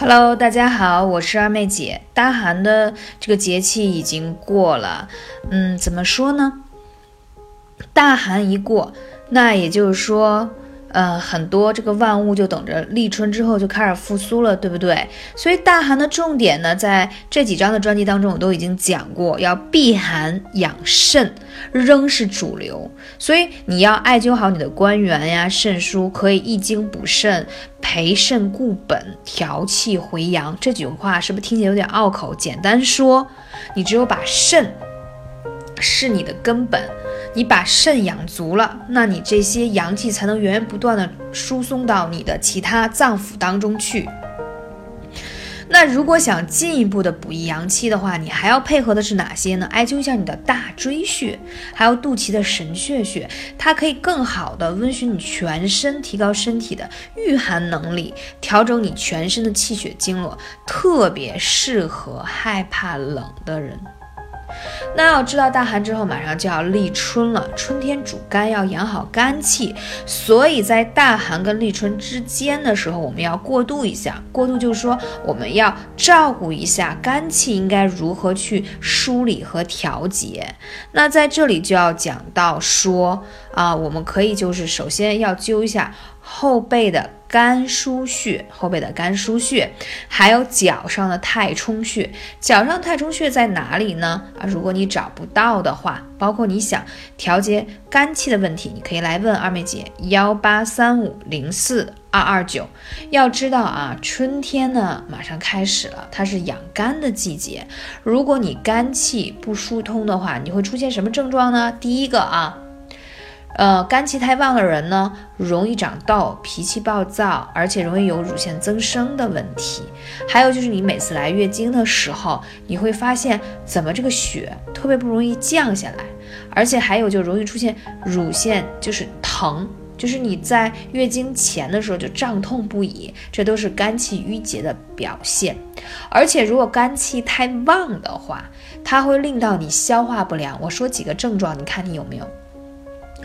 Hello，大家好，我是二妹姐。大寒的这个节气已经过了，嗯，怎么说呢？大寒一过，那也就是说。呃，很多这个万物就等着立春之后就开始复苏了，对不对？所以大寒的重点呢，在这几章的专辑当中，我都已经讲过，要避寒养肾仍是主流。所以你要艾灸好你的关元呀、肾腧，可以益精补肾、培肾固本、调气回阳。这句话是不是听起来有点拗口？简单说，你只有把肾是你的根本。你把肾养足了，那你这些阳气才能源源不断的输送到你的其他脏腑当中去。那如果想进一步的补益阳气的话，你还要配合的是哪些呢？艾灸一下你的大椎穴，还有肚脐的神阙穴，它可以更好的温煦你全身，提高身体的御寒能力，调整你全身的气血经络，特别适合害怕冷的人。那要知道，大寒之后马上就要立春了。春天主肝，要养好肝气，所以在大寒跟立春之间的时候，我们要过渡一下。过渡就是说，我们要照顾一下肝气，应该如何去梳理和调节。那在这里就要讲到说啊，我们可以就是首先要灸一下后背的。肝腧穴后背的肝腧穴，还有脚上的太冲穴。脚上太冲穴在哪里呢？啊，如果你找不到的话，包括你想调节肝气的问题，你可以来问二妹姐幺八三五零四二二九。要知道啊，春天呢马上开始了，它是养肝的季节。如果你肝气不疏通的话，你会出现什么症状呢？第一个啊。呃，肝气太旺的人呢，容易长痘，脾气暴躁，而且容易有乳腺增生的问题。还有就是你每次来月经的时候，你会发现怎么这个血特别不容易降下来，而且还有就容易出现乳腺就是疼，就是你在月经前的时候就胀痛不已，这都是肝气郁结的表现。而且如果肝气太旺的话，它会令到你消化不良。我说几个症状，你看你有没有？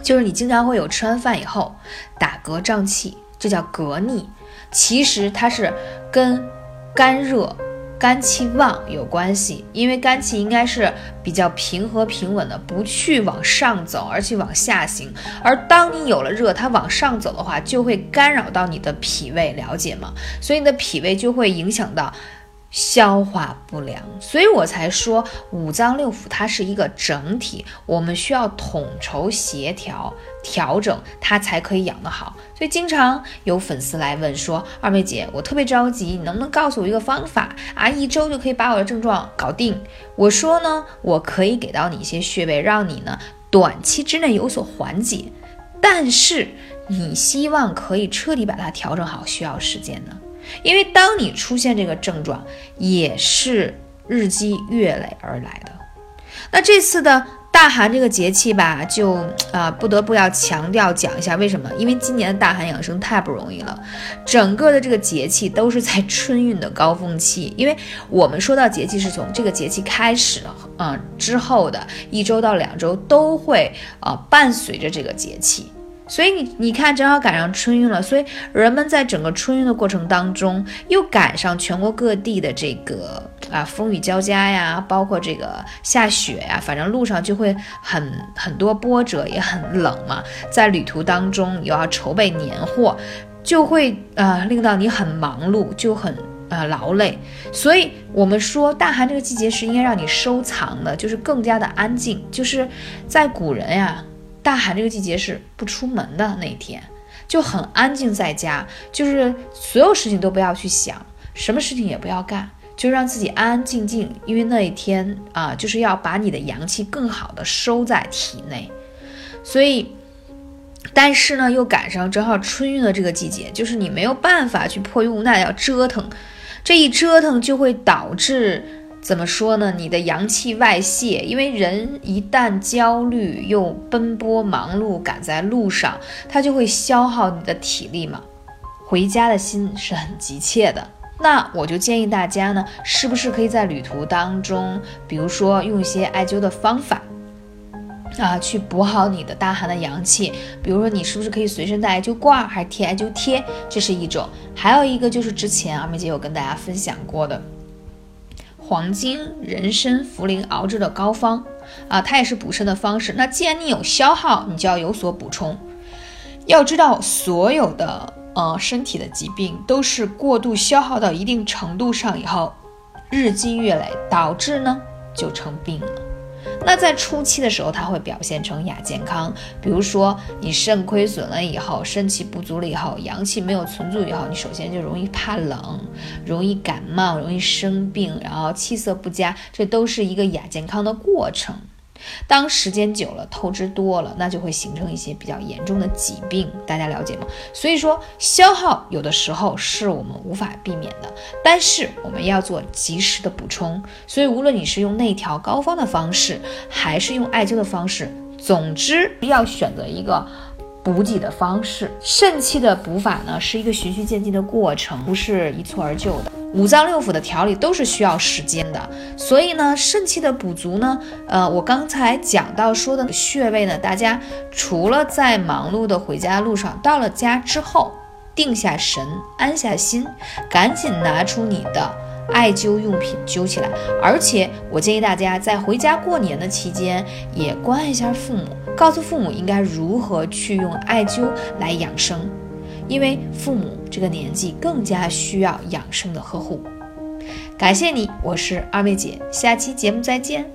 就是你经常会有吃完饭以后打嗝胀气，这叫嗝逆。其实它是跟肝热、肝气旺有关系，因为肝气应该是比较平和平稳的，不去往上走，而去往下行。而当你有了热，它往上走的话，就会干扰到你的脾胃，了解吗？所以你的脾胃就会影响到。消化不良，所以我才说五脏六腑它是一个整体，我们需要统筹协调调整，它才可以养得好。所以经常有粉丝来问说：“二妹姐，我特别着急，你能不能告诉我一个方法啊？一周就可以把我的症状搞定？”我说呢，我可以给到你一些穴位，让你呢短期之内有所缓解，但是你希望可以彻底把它调整好，需要时间呢。因为当你出现这个症状，也是日积月累而来的。那这次的大寒这个节气吧，就啊不得不要强调讲一下为什么？因为今年的大寒养生太不容易了，整个的这个节气都是在春运的高峰期。因为我们说到节气是从这个节气开始了，嗯，之后的一周到两周都会啊伴随着这个节气。所以你你看，正好赶上春运了，所以人们在整个春运的过程当中，又赶上全国各地的这个啊风雨交加呀，包括这个下雪呀，反正路上就会很很多波折，也很冷嘛。在旅途当中又要筹备年货，就会呃令到你很忙碌，就很呃劳累。所以我们说大寒这个季节是应该让你收藏的，就是更加的安静，就是在古人呀。大寒这个季节是不出门的那一天，就很安静在家，就是所有事情都不要去想，什么事情也不要干，就让自己安安静静。因为那一天啊，就是要把你的阳气更好的收在体内。所以，但是呢，又赶上正好春运的这个季节，就是你没有办法去迫于无奈要折腾，这一折腾就会导致。怎么说呢？你的阳气外泄，因为人一旦焦虑又奔波忙碌赶在路上，他就会消耗你的体力嘛。回家的心是很急切的，那我就建议大家呢，是不是可以在旅途当中，比如说用一些艾灸的方法，啊，去补好你的大寒的阳气。比如说，你是不是可以随身带艾灸罐，还是贴艾灸贴？这是一种。还有一个就是之前二妹姐有跟大家分享过的黄精、人参、茯苓熬制的膏方啊，它也是补肾的方式。那既然你有消耗，你就要有所补充。要知道，所有的呃身体的疾病都是过度消耗到一定程度上以后，日积月累导致呢就成病了。那在初期的时候，它会表现成亚健康，比如说你肾亏损了以后，肾气不足了以后，阳气没有存足以后，你首先就容易怕冷，容易感冒，容易生病，然后气色不佳，这都是一个亚健康的过程。当时间久了，透支多了，那就会形成一些比较严重的疾病，大家了解吗？所以说，消耗有的时候是我们无法避免的，但是我们要做及时的补充。所以，无论你是用内调膏方的方式，还是用艾灸的方式，总之要选择一个。补给的方式，肾气的补法呢，是一个循序渐进的过程，不是一蹴而就的。五脏六腑的调理都是需要时间的，所以呢，肾气的补足呢，呃，我刚才讲到说的穴位呢，大家除了在忙碌的回家路上，到了家之后，定下神，安下心，赶紧拿出你的。艾灸用品灸起来，而且我建议大家在回家过年的期间也关爱一下父母，告诉父母应该如何去用艾灸来养生，因为父母这个年纪更加需要养生的呵护。感谢你，我是二妹姐，下期节目再见。